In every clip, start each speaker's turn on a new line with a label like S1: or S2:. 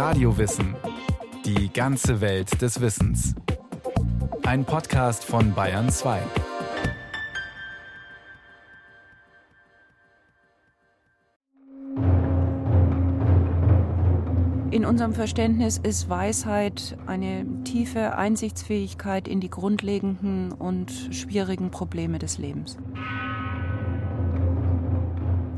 S1: Radiowissen. Die ganze Welt des Wissens. Ein Podcast von Bayern 2.
S2: In unserem Verständnis ist Weisheit eine tiefe Einsichtsfähigkeit in die grundlegenden und schwierigen Probleme des Lebens.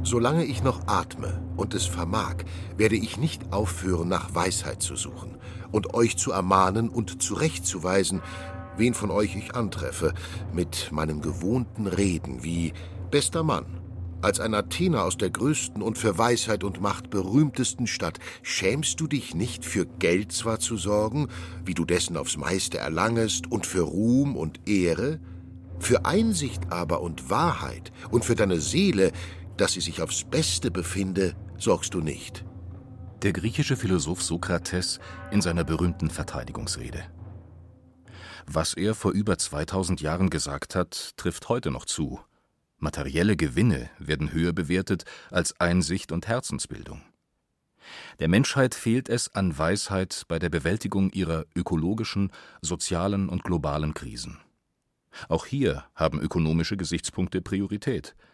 S3: Solange ich noch atme und es vermag, werde ich nicht aufhören, nach Weisheit zu suchen und euch zu ermahnen und zurechtzuweisen, wen von euch ich antreffe, mit meinem gewohnten Reden wie bester Mann. Als ein Athener aus der größten und für Weisheit und Macht berühmtesten Stadt, schämst du dich nicht für Geld zwar zu sorgen, wie du dessen aufs meiste erlangest, und für Ruhm und Ehre, für Einsicht aber und Wahrheit und für deine Seele, dass sie sich aufs Beste befinde, sorgst du nicht.
S4: Der griechische Philosoph Sokrates in seiner berühmten Verteidigungsrede. Was er vor über 2000 Jahren gesagt hat, trifft heute noch zu. Materielle Gewinne werden höher bewertet als Einsicht und Herzensbildung. Der Menschheit fehlt es an Weisheit bei der Bewältigung ihrer ökologischen, sozialen und globalen Krisen. Auch hier haben ökonomische Gesichtspunkte Priorität –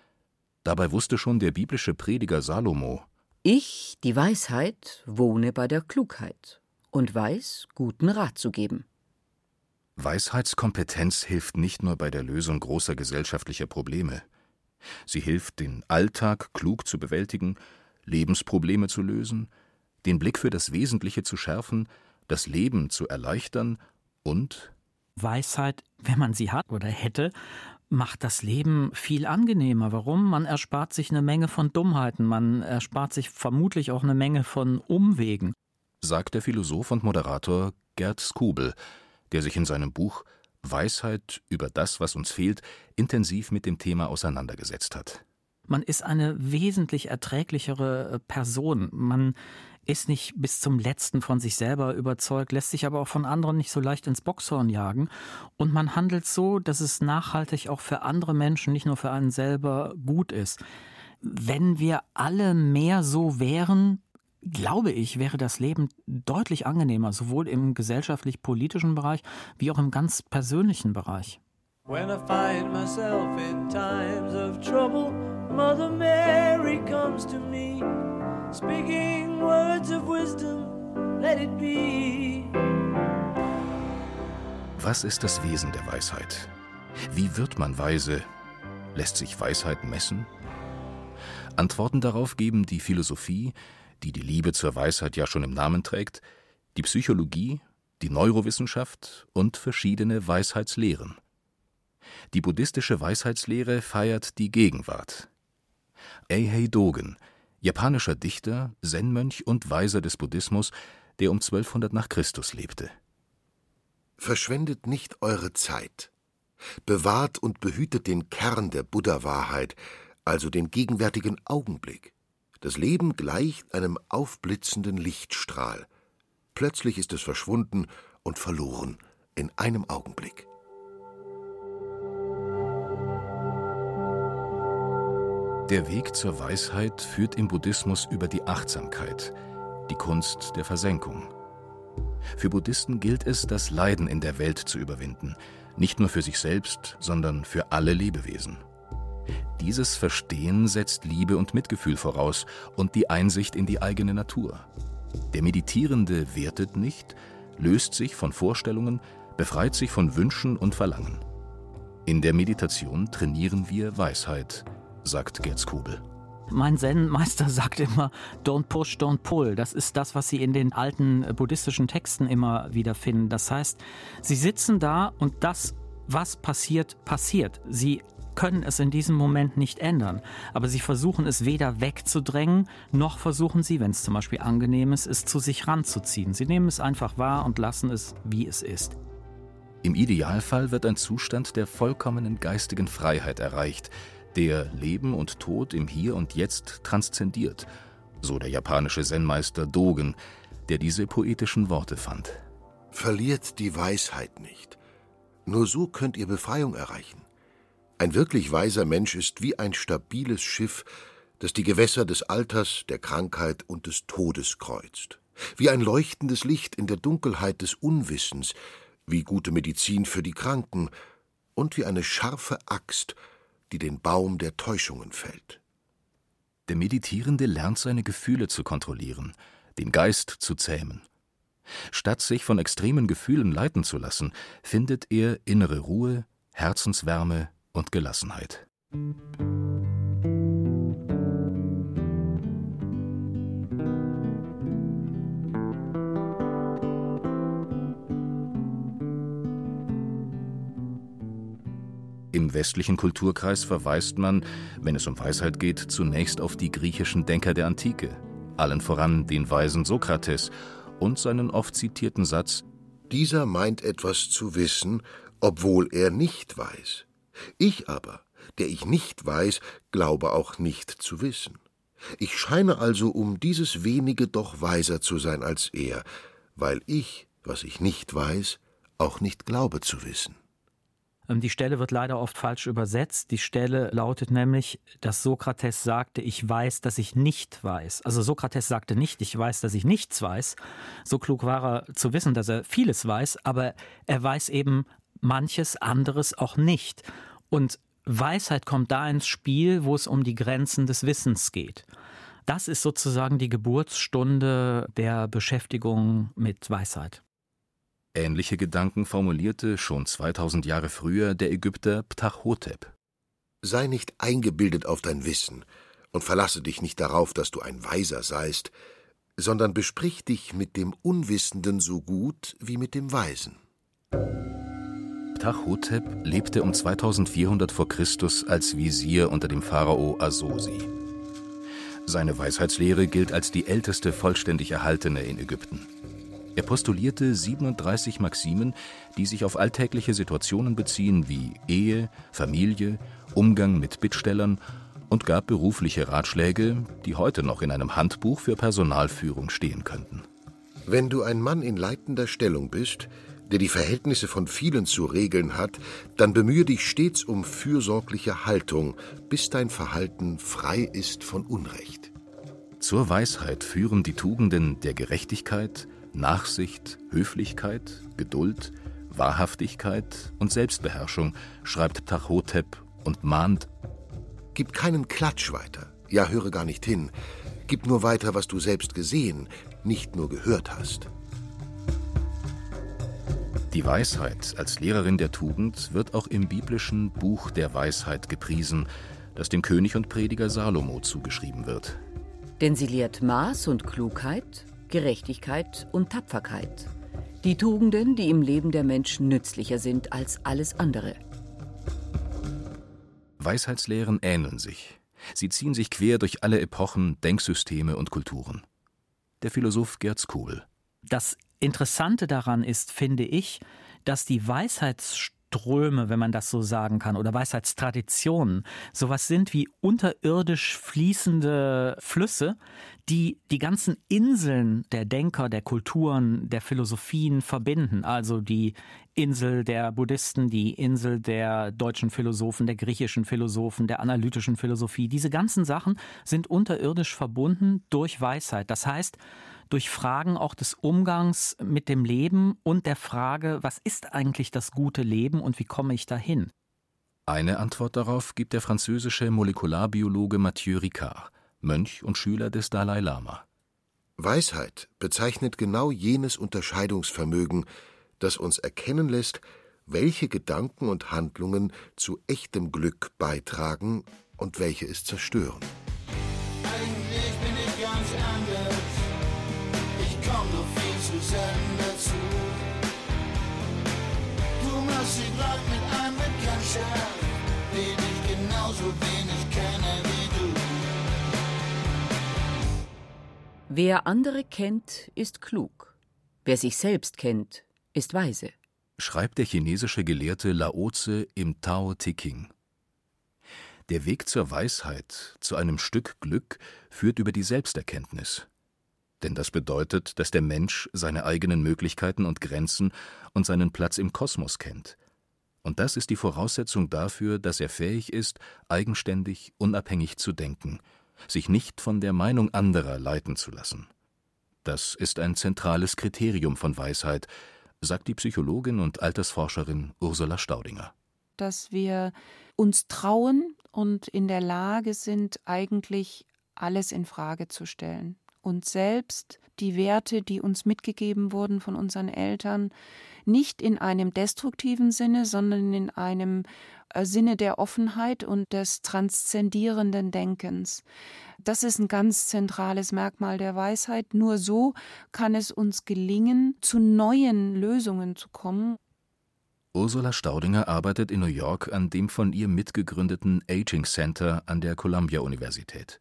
S4: Dabei wusste schon der biblische Prediger Salomo:
S5: Ich, die Weisheit, wohne bei der Klugheit und weiß, guten Rat zu geben.
S4: Weisheitskompetenz hilft nicht nur bei der Lösung großer gesellschaftlicher Probleme. Sie hilft, den Alltag klug zu bewältigen, Lebensprobleme zu lösen, den Blick für das Wesentliche zu schärfen, das Leben zu erleichtern und
S6: Weisheit, wenn man sie hat oder hätte, macht das Leben viel angenehmer. Warum? Man erspart sich eine Menge von Dummheiten, man erspart sich vermutlich auch eine Menge von Umwegen.
S4: Sagt der Philosoph und Moderator Gerd Skubel, der sich in seinem Buch Weisheit über das, was uns fehlt, intensiv mit dem Thema auseinandergesetzt hat.
S6: Man ist eine wesentlich erträglichere Person. Man ist nicht bis zum letzten von sich selber überzeugt, lässt sich aber auch von anderen nicht so leicht ins Boxhorn jagen. Und man handelt so, dass es nachhaltig auch für andere Menschen, nicht nur für einen selber, gut ist. Wenn wir alle mehr so wären, glaube ich, wäre das Leben deutlich angenehmer, sowohl im gesellschaftlich-politischen Bereich wie auch im ganz persönlichen Bereich. When I find myself in times of trouble, Mother Mary comes to me speaking words of wisdom, let it be.
S4: Was ist das Wesen der Weisheit? Wie wird man weise? Lässt sich Weisheit messen? Antworten darauf geben die Philosophie, die die Liebe zur Weisheit ja schon im Namen trägt, die Psychologie, die Neurowissenschaft und verschiedene Weisheitslehren. Die buddhistische Weisheitslehre feiert die Gegenwart. Eihei Dogen japanischer Dichter, Zen-Mönch und Weiser des Buddhismus, der um 1200 nach Christus lebte.
S3: Verschwendet nicht eure Zeit. Bewahrt und behütet den Kern der Buddha-Wahrheit, also den gegenwärtigen Augenblick. Das Leben gleicht einem aufblitzenden Lichtstrahl. Plötzlich ist es verschwunden und verloren in einem Augenblick.
S4: Der Weg zur Weisheit führt im Buddhismus über die Achtsamkeit, die Kunst der Versenkung. Für Buddhisten gilt es, das Leiden in der Welt zu überwinden, nicht nur für sich selbst, sondern für alle Lebewesen. Dieses Verstehen setzt Liebe und Mitgefühl voraus und die Einsicht in die eigene Natur. Der Meditierende wertet nicht, löst sich von Vorstellungen, befreit sich von Wünschen und Verlangen. In der Meditation trainieren wir Weisheit, sagt Gerd Skubel.
S6: Mein Zen-Meister sagt immer, don't push, don't pull. Das ist das, was Sie in den alten buddhistischen Texten immer wieder finden. Das heißt, Sie sitzen da und das, was passiert, passiert. Sie können es in diesem Moment nicht ändern. Aber sie versuchen es weder wegzudrängen, noch versuchen sie, wenn es zum Beispiel angenehm ist, es zu sich ranzuziehen. Sie nehmen es einfach wahr und lassen es, wie es ist.
S4: Im Idealfall wird ein Zustand der vollkommenen geistigen Freiheit erreicht, der Leben und Tod im Hier und Jetzt transzendiert, so der japanische Zen-Meister Dogen, der diese poetischen Worte fand.
S3: Verliert die Weisheit nicht. Nur so könnt ihr Befreiung erreichen. Ein wirklich weiser Mensch ist wie ein stabiles Schiff, das die Gewässer des Alters, der Krankheit und des Todes kreuzt. wie ein leuchtendes Licht in der Dunkelheit des Unwissens, wie gute Medizin für die Kranken und wie eine scharfe Axt, die den Baum der Täuschungen fällt.
S4: Der Meditierende lernt seine Gefühle zu kontrollieren, den Geist zu zähmen. Statt sich von extremen Gefühlen leiten zu lassen, findet er innere Ruhe, Herzenswärme und Gelassenheit. Im westlichen Kulturkreis verweist man, wenn es um Weisheit geht, zunächst auf die griechischen Denker der Antike, allen voran den weisen Sokrates und seinen oft zitierten Satz
S3: Dieser meint etwas zu wissen, obwohl er nicht weiß. Ich aber, der ich nicht weiß, glaube auch nicht zu wissen. Ich scheine also um dieses wenige doch weiser zu sein als er, weil ich, was ich nicht weiß, auch nicht glaube zu wissen.
S6: Ähm, die Stelle wird leider oft falsch übersetzt. Die Stelle lautet nämlich, dass Sokrates sagte, ich weiß, dass ich nicht weiß. Also Sokrates sagte nicht, ich weiß, dass ich nichts weiß. So klug war er zu wissen, dass er vieles weiß, aber er weiß eben manches anderes auch nicht. Und Weisheit kommt da ins Spiel, wo es um die Grenzen des Wissens geht. Das ist sozusagen die Geburtsstunde der Beschäftigung mit Weisheit.
S4: Ähnliche Gedanken formulierte schon 2000 Jahre früher der Ägypter Ptahhotep.
S3: Sei nicht eingebildet auf dein Wissen und verlasse dich nicht darauf, dass du ein Weiser seist, sondern besprich dich mit dem Unwissenden so gut wie mit dem Weisen.
S4: Ptahhotep lebte um 2400 vor Christus als Visier unter dem Pharao Asosi. Seine Weisheitslehre gilt als die älteste vollständig erhaltene in Ägypten. Er postulierte 37 Maximen, die sich auf alltägliche Situationen beziehen wie Ehe, Familie, Umgang mit Bittstellern und gab berufliche Ratschläge, die heute noch in einem Handbuch für Personalführung stehen könnten.
S3: Wenn du ein Mann in leitender Stellung bist, der die Verhältnisse von vielen zu regeln hat, dann bemühe dich stets um fürsorgliche Haltung, bis dein Verhalten frei ist von Unrecht.
S4: Zur Weisheit führen die Tugenden der Gerechtigkeit, Nachsicht, Höflichkeit, Geduld, Wahrhaftigkeit und Selbstbeherrschung, schreibt Ptahhotep und mahnt:
S3: Gib keinen Klatsch weiter, ja, höre gar nicht hin. Gib nur weiter, was du selbst gesehen, nicht nur gehört hast.
S4: Die Weisheit als Lehrerin der Tugend wird auch im biblischen Buch der Weisheit gepriesen, das dem König und Prediger Salomo zugeschrieben wird.
S5: Denn sie lehrt Maß und Klugheit, Gerechtigkeit und Tapferkeit. Die Tugenden, die im Leben der Menschen nützlicher sind als alles andere.
S4: Weisheitslehren ähneln sich. Sie ziehen sich quer durch alle Epochen, Denksysteme und Kulturen. Der Philosoph Gerd Skohl.
S6: Das Interessante daran ist, finde ich, dass die Weisheitsströme, wenn man das so sagen kann, oder Weisheitstraditionen, sowas sind wie unterirdisch fließende Flüsse, die die ganzen Inseln der Denker, der Kulturen, der Philosophien verbinden. Also die Insel der Buddhisten, die Insel der deutschen Philosophen, der griechischen Philosophen, der analytischen Philosophie. Diese ganzen Sachen sind unterirdisch verbunden durch Weisheit. Das heißt, durch Fragen auch des Umgangs mit dem Leben und der Frage, was ist eigentlich das gute Leben und wie komme ich dahin?
S4: Eine Antwort darauf gibt der französische Molekularbiologe Mathieu Ricard. Mönch und Schüler des Dalai Lama.
S3: Weisheit bezeichnet genau jenes Unterscheidungsvermögen, das uns erkennen lässt, welche Gedanken und Handlungen zu echtem Glück beitragen und welche es zerstören. Eigentlich bin ich ganz anders. Ich komm nur viel zu selten dazu. Du machst sie grad mit einem Bekanntschaft, den ich genauso wenig kenne
S5: Wer andere kennt, ist klug. Wer sich selbst kennt, ist weise.
S4: Schreibt der chinesische Gelehrte Laoze im Tao Te Ching. Der Weg zur Weisheit, zu einem Stück Glück, führt über die Selbsterkenntnis. Denn das bedeutet, dass der Mensch seine eigenen Möglichkeiten und Grenzen und seinen Platz im Kosmos kennt. Und das ist die Voraussetzung dafür, dass er fähig ist, eigenständig, unabhängig zu denken – sich nicht von der Meinung anderer leiten zu lassen. Das ist ein zentrales Kriterium von Weisheit, sagt die Psychologin und Altersforscherin Ursula Staudinger.
S2: Dass wir uns trauen und in der Lage sind, eigentlich alles in Frage zu stellen. Und selbst die Werte, die uns mitgegeben wurden von unseren Eltern, nicht in einem destruktiven Sinne, sondern in einem äh, Sinne der Offenheit und des transzendierenden Denkens. Das ist ein ganz zentrales Merkmal der Weisheit. Nur so kann es uns gelingen, zu neuen Lösungen zu kommen.
S4: Ursula Staudinger arbeitet in New York an dem von ihr mitgegründeten Aging Center an der Columbia-Universität.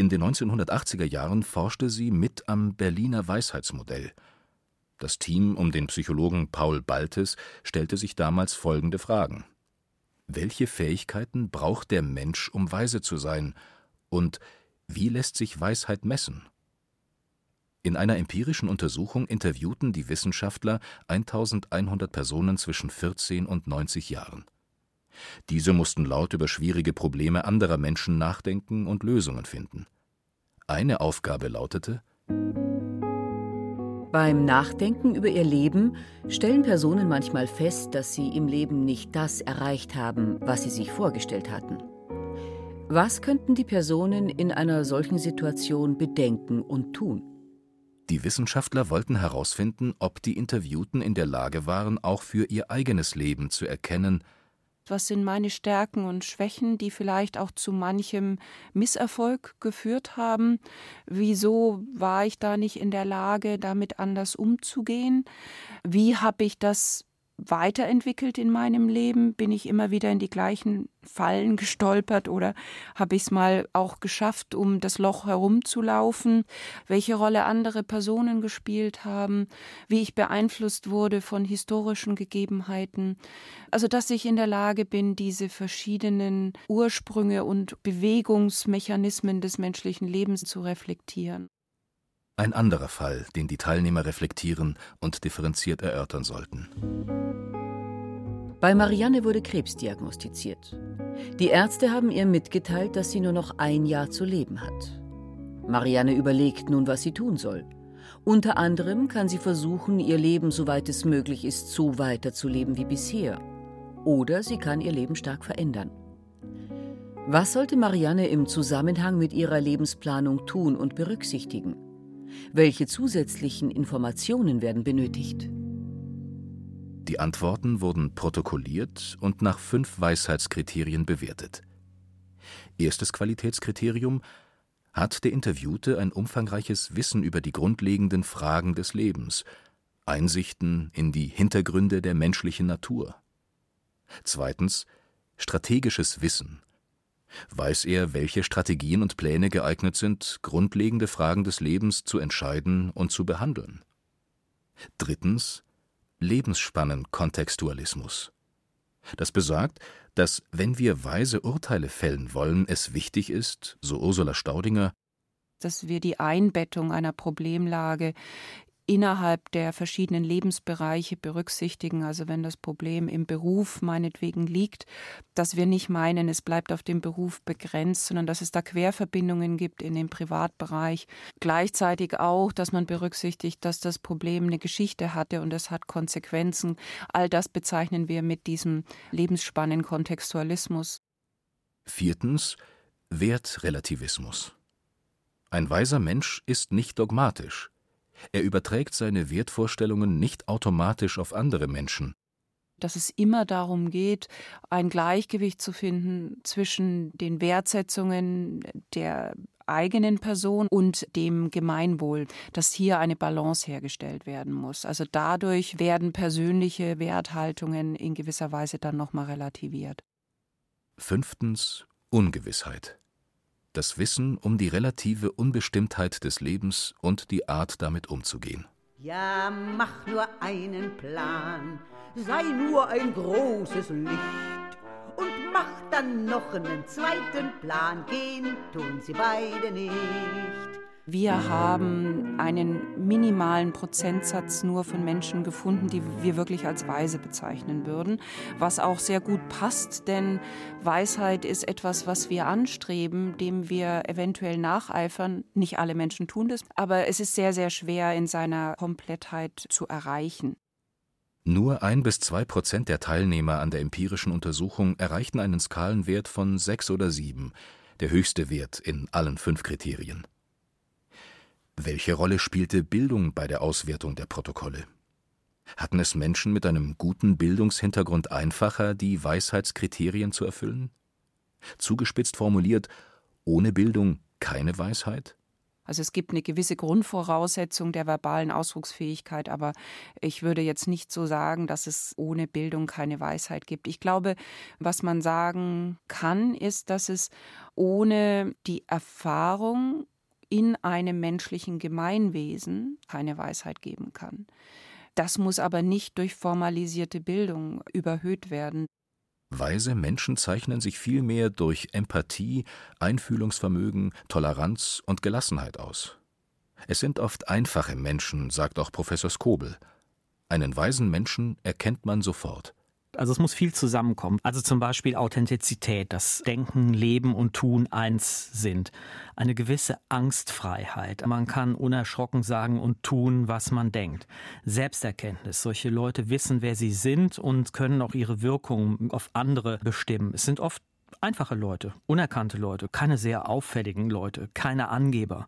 S4: In den 1980er Jahren forschte sie mit am Berliner Weisheitsmodell. Das Team um den Psychologen Paul Baltes stellte sich damals folgende Fragen: Welche Fähigkeiten braucht der Mensch, um weise zu sein? Und wie lässt sich Weisheit messen? In einer empirischen Untersuchung interviewten die Wissenschaftler 1100 Personen zwischen 14 und 90 Jahren. Diese mussten laut über schwierige Probleme anderer Menschen nachdenken und Lösungen finden. Eine Aufgabe lautete
S5: Beim Nachdenken über ihr Leben stellen Personen manchmal fest, dass sie im Leben nicht das erreicht haben, was sie sich vorgestellt hatten. Was könnten die Personen in einer solchen Situation bedenken und tun?
S4: Die Wissenschaftler wollten herausfinden, ob die Interviewten in der Lage waren, auch für ihr eigenes Leben zu erkennen,
S2: was sind meine Stärken und Schwächen, die vielleicht auch zu manchem Misserfolg geführt haben? Wieso war ich da nicht in der Lage, damit anders umzugehen? Wie habe ich das weiterentwickelt in meinem Leben? Bin ich immer wieder in die gleichen Fallen gestolpert oder habe ich es mal auch geschafft, um das Loch herumzulaufen? Welche Rolle andere Personen gespielt haben? Wie ich beeinflusst wurde von historischen Gegebenheiten? Also, dass ich in der Lage bin, diese verschiedenen Ursprünge und Bewegungsmechanismen des menschlichen Lebens zu reflektieren.
S4: Ein anderer Fall, den die Teilnehmer reflektieren und differenziert erörtern sollten.
S5: Bei Marianne wurde Krebs diagnostiziert. Die Ärzte haben ihr mitgeteilt, dass sie nur noch ein Jahr zu leben hat. Marianne überlegt nun, was sie tun soll. Unter anderem kann sie versuchen, ihr Leben, soweit es möglich ist, so weiterzuleben wie bisher. Oder sie kann ihr Leben stark verändern. Was sollte Marianne im Zusammenhang mit ihrer Lebensplanung tun und berücksichtigen? Welche zusätzlichen Informationen werden benötigt?
S4: Die Antworten wurden protokolliert und nach fünf Weisheitskriterien bewertet. Erstes Qualitätskriterium hat der Interviewte ein umfangreiches Wissen über die grundlegenden Fragen des Lebens, Einsichten in die Hintergründe der menschlichen Natur. Zweitens strategisches Wissen, Weiß er, welche Strategien und Pläne geeignet sind, grundlegende Fragen des Lebens zu entscheiden und zu behandeln? Drittens Lebensspannen-Kontextualismus. Das besagt, dass, wenn wir weise Urteile fällen wollen, es wichtig ist, so Ursula Staudinger,
S2: dass wir die Einbettung einer Problemlage innerhalb der verschiedenen Lebensbereiche berücksichtigen. Also wenn das Problem im Beruf meinetwegen liegt, dass wir nicht meinen, es bleibt auf dem Beruf begrenzt, sondern dass es da Querverbindungen gibt in den Privatbereich. Gleichzeitig auch, dass man berücksichtigt, dass das Problem eine Geschichte hatte und es hat Konsequenzen. All das bezeichnen wir mit diesem Lebensspannen-Kontextualismus.
S4: Viertens Wertrelativismus. Ein weiser Mensch ist nicht dogmatisch. Er überträgt seine Wertvorstellungen nicht automatisch auf andere Menschen.
S2: Dass es immer darum geht, ein Gleichgewicht zu finden zwischen den Wertsetzungen der eigenen Person und dem Gemeinwohl, dass hier eine Balance hergestellt werden muss. Also dadurch werden persönliche Werthaltungen in gewisser Weise dann nochmal relativiert.
S4: Fünftens Ungewissheit das Wissen um die relative Unbestimmtheit des Lebens und die Art, damit umzugehen.
S7: Ja, mach nur einen Plan, sei nur ein großes Licht und mach dann noch einen zweiten Plan, gehen tun sie beide nicht.
S2: Wir haben einen minimalen Prozentsatz nur von Menschen gefunden, die wir wirklich als weise bezeichnen würden, was auch sehr gut passt, denn Weisheit ist etwas, was wir anstreben, dem wir eventuell nacheifern. Nicht alle Menschen tun das, aber es ist sehr, sehr schwer in seiner Komplettheit zu erreichen.
S4: Nur ein bis zwei Prozent der Teilnehmer an der empirischen Untersuchung erreichten einen Skalenwert von sechs oder sieben, der höchste Wert in allen fünf Kriterien. Welche Rolle spielte Bildung bei der Auswertung der Protokolle? Hatten es Menschen mit einem guten Bildungshintergrund einfacher, die Weisheitskriterien zu erfüllen? Zugespitzt formuliert, ohne Bildung keine Weisheit?
S2: Also es gibt eine gewisse Grundvoraussetzung der verbalen Ausdrucksfähigkeit, aber ich würde jetzt nicht so sagen, dass es ohne Bildung keine Weisheit gibt. Ich glaube, was man sagen kann, ist, dass es ohne die Erfahrung in einem menschlichen Gemeinwesen keine Weisheit geben kann. Das muss aber nicht durch formalisierte Bildung überhöht werden.
S4: Weise Menschen zeichnen sich vielmehr durch Empathie, Einfühlungsvermögen, Toleranz und Gelassenheit aus. Es sind oft einfache Menschen, sagt auch Professor Skobel. Einen weisen Menschen erkennt man sofort.
S6: Also es muss viel zusammenkommen. Also zum Beispiel Authentizität, dass Denken, Leben und Tun eins sind. Eine gewisse Angstfreiheit. Man kann unerschrocken sagen und tun, was man denkt. Selbsterkenntnis. Solche Leute wissen, wer sie sind und können auch ihre Wirkung auf andere bestimmen. Es sind oft einfache Leute, unerkannte Leute, keine sehr auffälligen Leute, keine Angeber.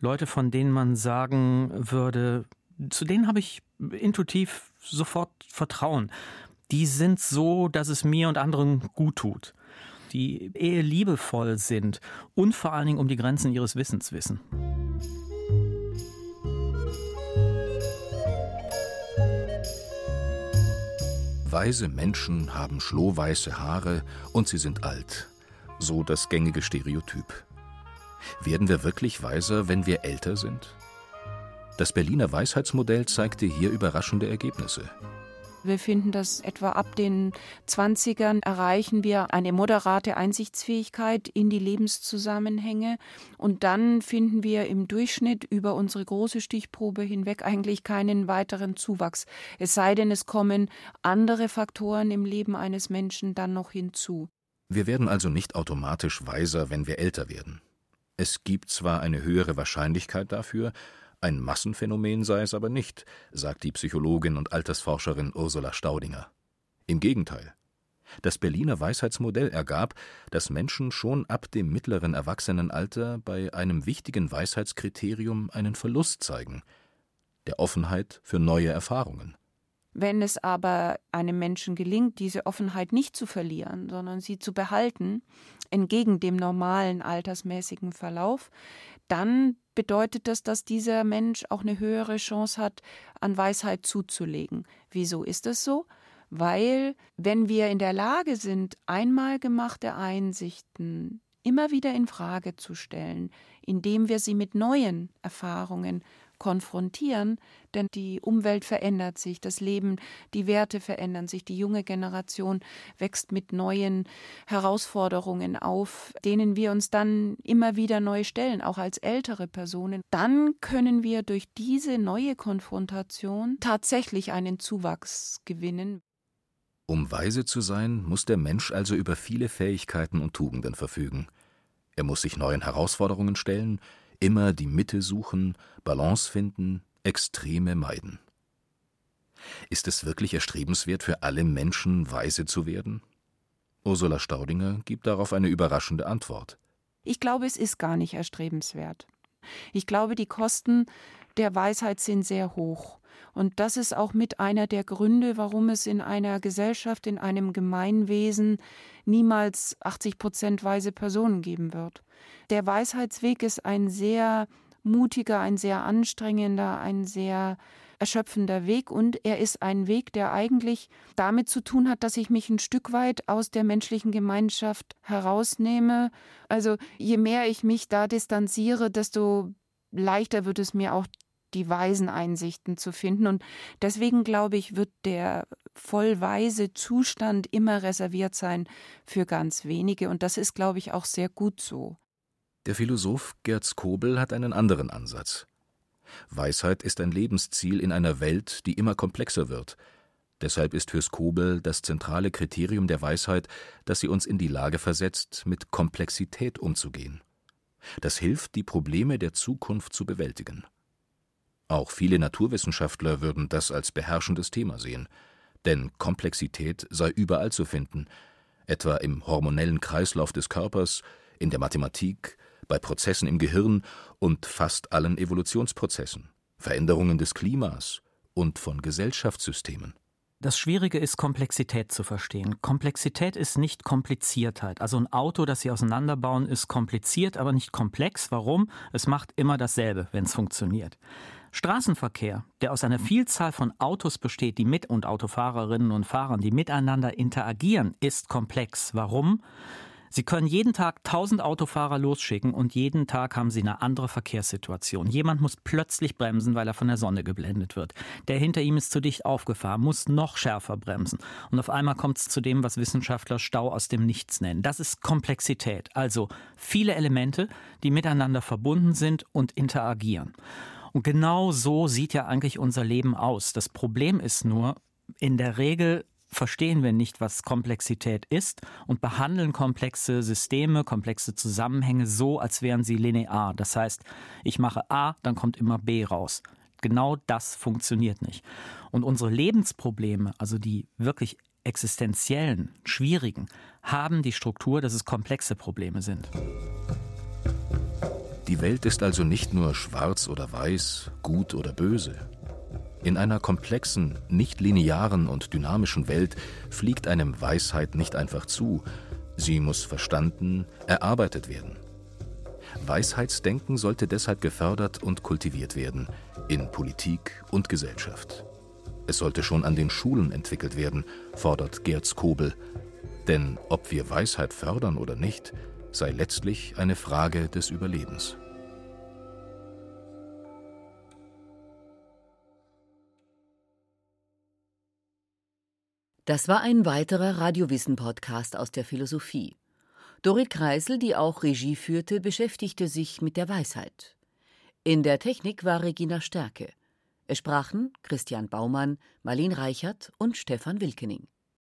S6: Leute, von denen man sagen würde, zu denen habe ich intuitiv sofort Vertrauen die sind so, dass es mir und anderen gut tut, die eher liebevoll sind und vor allen Dingen um die Grenzen ihres Wissens wissen.
S4: Weise Menschen haben schlohweiße Haare und sie sind alt. So das gängige Stereotyp. Werden wir wirklich weiser, wenn wir älter sind? Das Berliner Weisheitsmodell zeigte hier überraschende Ergebnisse.
S2: Wir finden, dass etwa ab den 20ern erreichen wir eine moderate Einsichtsfähigkeit in die Lebenszusammenhänge. Und dann finden wir im Durchschnitt über unsere große Stichprobe hinweg eigentlich keinen weiteren Zuwachs. Es sei denn, es kommen andere Faktoren im Leben eines Menschen dann noch hinzu.
S4: Wir werden also nicht automatisch weiser, wenn wir älter werden. Es gibt zwar eine höhere Wahrscheinlichkeit dafür, ein Massenphänomen sei es aber nicht, sagt die Psychologin und Altersforscherin Ursula Staudinger. Im Gegenteil. Das Berliner Weisheitsmodell ergab, dass Menschen schon ab dem mittleren Erwachsenenalter bei einem wichtigen Weisheitskriterium einen Verlust zeigen, der Offenheit für neue Erfahrungen.
S2: Wenn es aber einem Menschen gelingt, diese Offenheit nicht zu verlieren, sondern sie zu behalten, entgegen dem normalen altersmäßigen Verlauf, dann bedeutet das, dass dieser Mensch auch eine höhere Chance hat, an Weisheit zuzulegen. Wieso ist das so? Weil, wenn wir in der Lage sind, einmal gemachte Einsichten immer wieder in Frage zu stellen, indem wir sie mit neuen Erfahrungen konfrontieren, denn die Umwelt verändert sich, das Leben, die Werte verändern sich, die junge Generation wächst mit neuen Herausforderungen auf, denen wir uns dann immer wieder neu stellen, auch als ältere Personen. Dann können wir durch diese neue Konfrontation tatsächlich einen Zuwachs gewinnen.
S4: Um weise zu sein, muss der Mensch also über viele Fähigkeiten und Tugenden verfügen. Er muss sich neuen Herausforderungen stellen, immer die Mitte suchen, Balance finden, Extreme meiden. Ist es wirklich erstrebenswert für alle Menschen, weise zu werden? Ursula Staudinger gibt darauf eine überraschende Antwort.
S2: Ich glaube, es ist gar nicht erstrebenswert. Ich glaube, die Kosten der Weisheit sind sehr hoch. Und das ist auch mit einer der Gründe, warum es in einer Gesellschaft, in einem Gemeinwesen niemals 80 Prozent weise Personen geben wird. Der Weisheitsweg ist ein sehr mutiger, ein sehr anstrengender, ein sehr erschöpfender Weg und er ist ein Weg, der eigentlich damit zu tun hat, dass ich mich ein Stück weit aus der menschlichen Gemeinschaft herausnehme. Also je mehr ich mich da distanziere, desto leichter wird es mir auch die weisen Einsichten zu finden. Und deswegen glaube ich, wird der vollweise Zustand immer reserviert sein für ganz wenige. Und das ist, glaube ich, auch sehr gut so.
S4: Der Philosoph Gerd Skobel hat einen anderen Ansatz. Weisheit ist ein Lebensziel in einer Welt, die immer komplexer wird. Deshalb ist für Skobel das zentrale Kriterium der Weisheit, dass sie uns in die Lage versetzt, mit Komplexität umzugehen. Das hilft, die Probleme der Zukunft zu bewältigen. Auch viele Naturwissenschaftler würden das als beherrschendes Thema sehen, denn Komplexität sei überall zu finden, etwa im hormonellen Kreislauf des Körpers, in der Mathematik, bei Prozessen im Gehirn und fast allen Evolutionsprozessen, Veränderungen des Klimas und von Gesellschaftssystemen.
S6: Das Schwierige ist, Komplexität zu verstehen. Komplexität ist nicht Kompliziertheit. Also ein Auto, das Sie auseinanderbauen, ist kompliziert, aber nicht komplex. Warum? Es macht immer dasselbe, wenn es funktioniert. Straßenverkehr, der aus einer Vielzahl von Autos besteht, die mit und Autofahrerinnen und Fahrern, die miteinander interagieren, ist komplex. Warum? Sie können jeden Tag 1000 Autofahrer losschicken und jeden Tag haben Sie eine andere Verkehrssituation. Jemand muss plötzlich bremsen, weil er von der Sonne geblendet wird. Der hinter ihm ist zu dicht aufgefahren, muss noch schärfer bremsen. Und auf einmal kommt es zu dem, was Wissenschaftler Stau aus dem Nichts nennen. Das ist Komplexität. Also viele Elemente, die miteinander verbunden sind und interagieren. Und genau so sieht ja eigentlich unser Leben aus. Das Problem ist nur, in der Regel verstehen wir nicht, was Komplexität ist und behandeln komplexe Systeme, komplexe Zusammenhänge so, als wären sie linear. Das heißt, ich mache A, dann kommt immer B raus. Genau das funktioniert nicht. Und unsere Lebensprobleme, also die wirklich existenziellen, schwierigen, haben die Struktur, dass es komplexe Probleme sind.
S4: Die Welt ist also nicht nur schwarz oder weiß, gut oder böse. In einer komplexen, nicht linearen und dynamischen Welt fliegt einem Weisheit nicht einfach zu, sie muss verstanden, erarbeitet werden. Weisheitsdenken sollte deshalb gefördert und kultiviert werden, in Politik und Gesellschaft. Es sollte schon an den Schulen entwickelt werden, fordert Gerd Skobel. Denn ob wir Weisheit fördern oder nicht, sei letztlich eine Frage des Überlebens.
S5: Das war ein weiterer Radiowissen-Podcast aus der Philosophie. Dorit Kreisel, die auch Regie führte, beschäftigte sich mit der Weisheit. In der Technik war Regina Stärke. Es sprachen Christian Baumann, Marlene Reichert und Stefan Wilkening.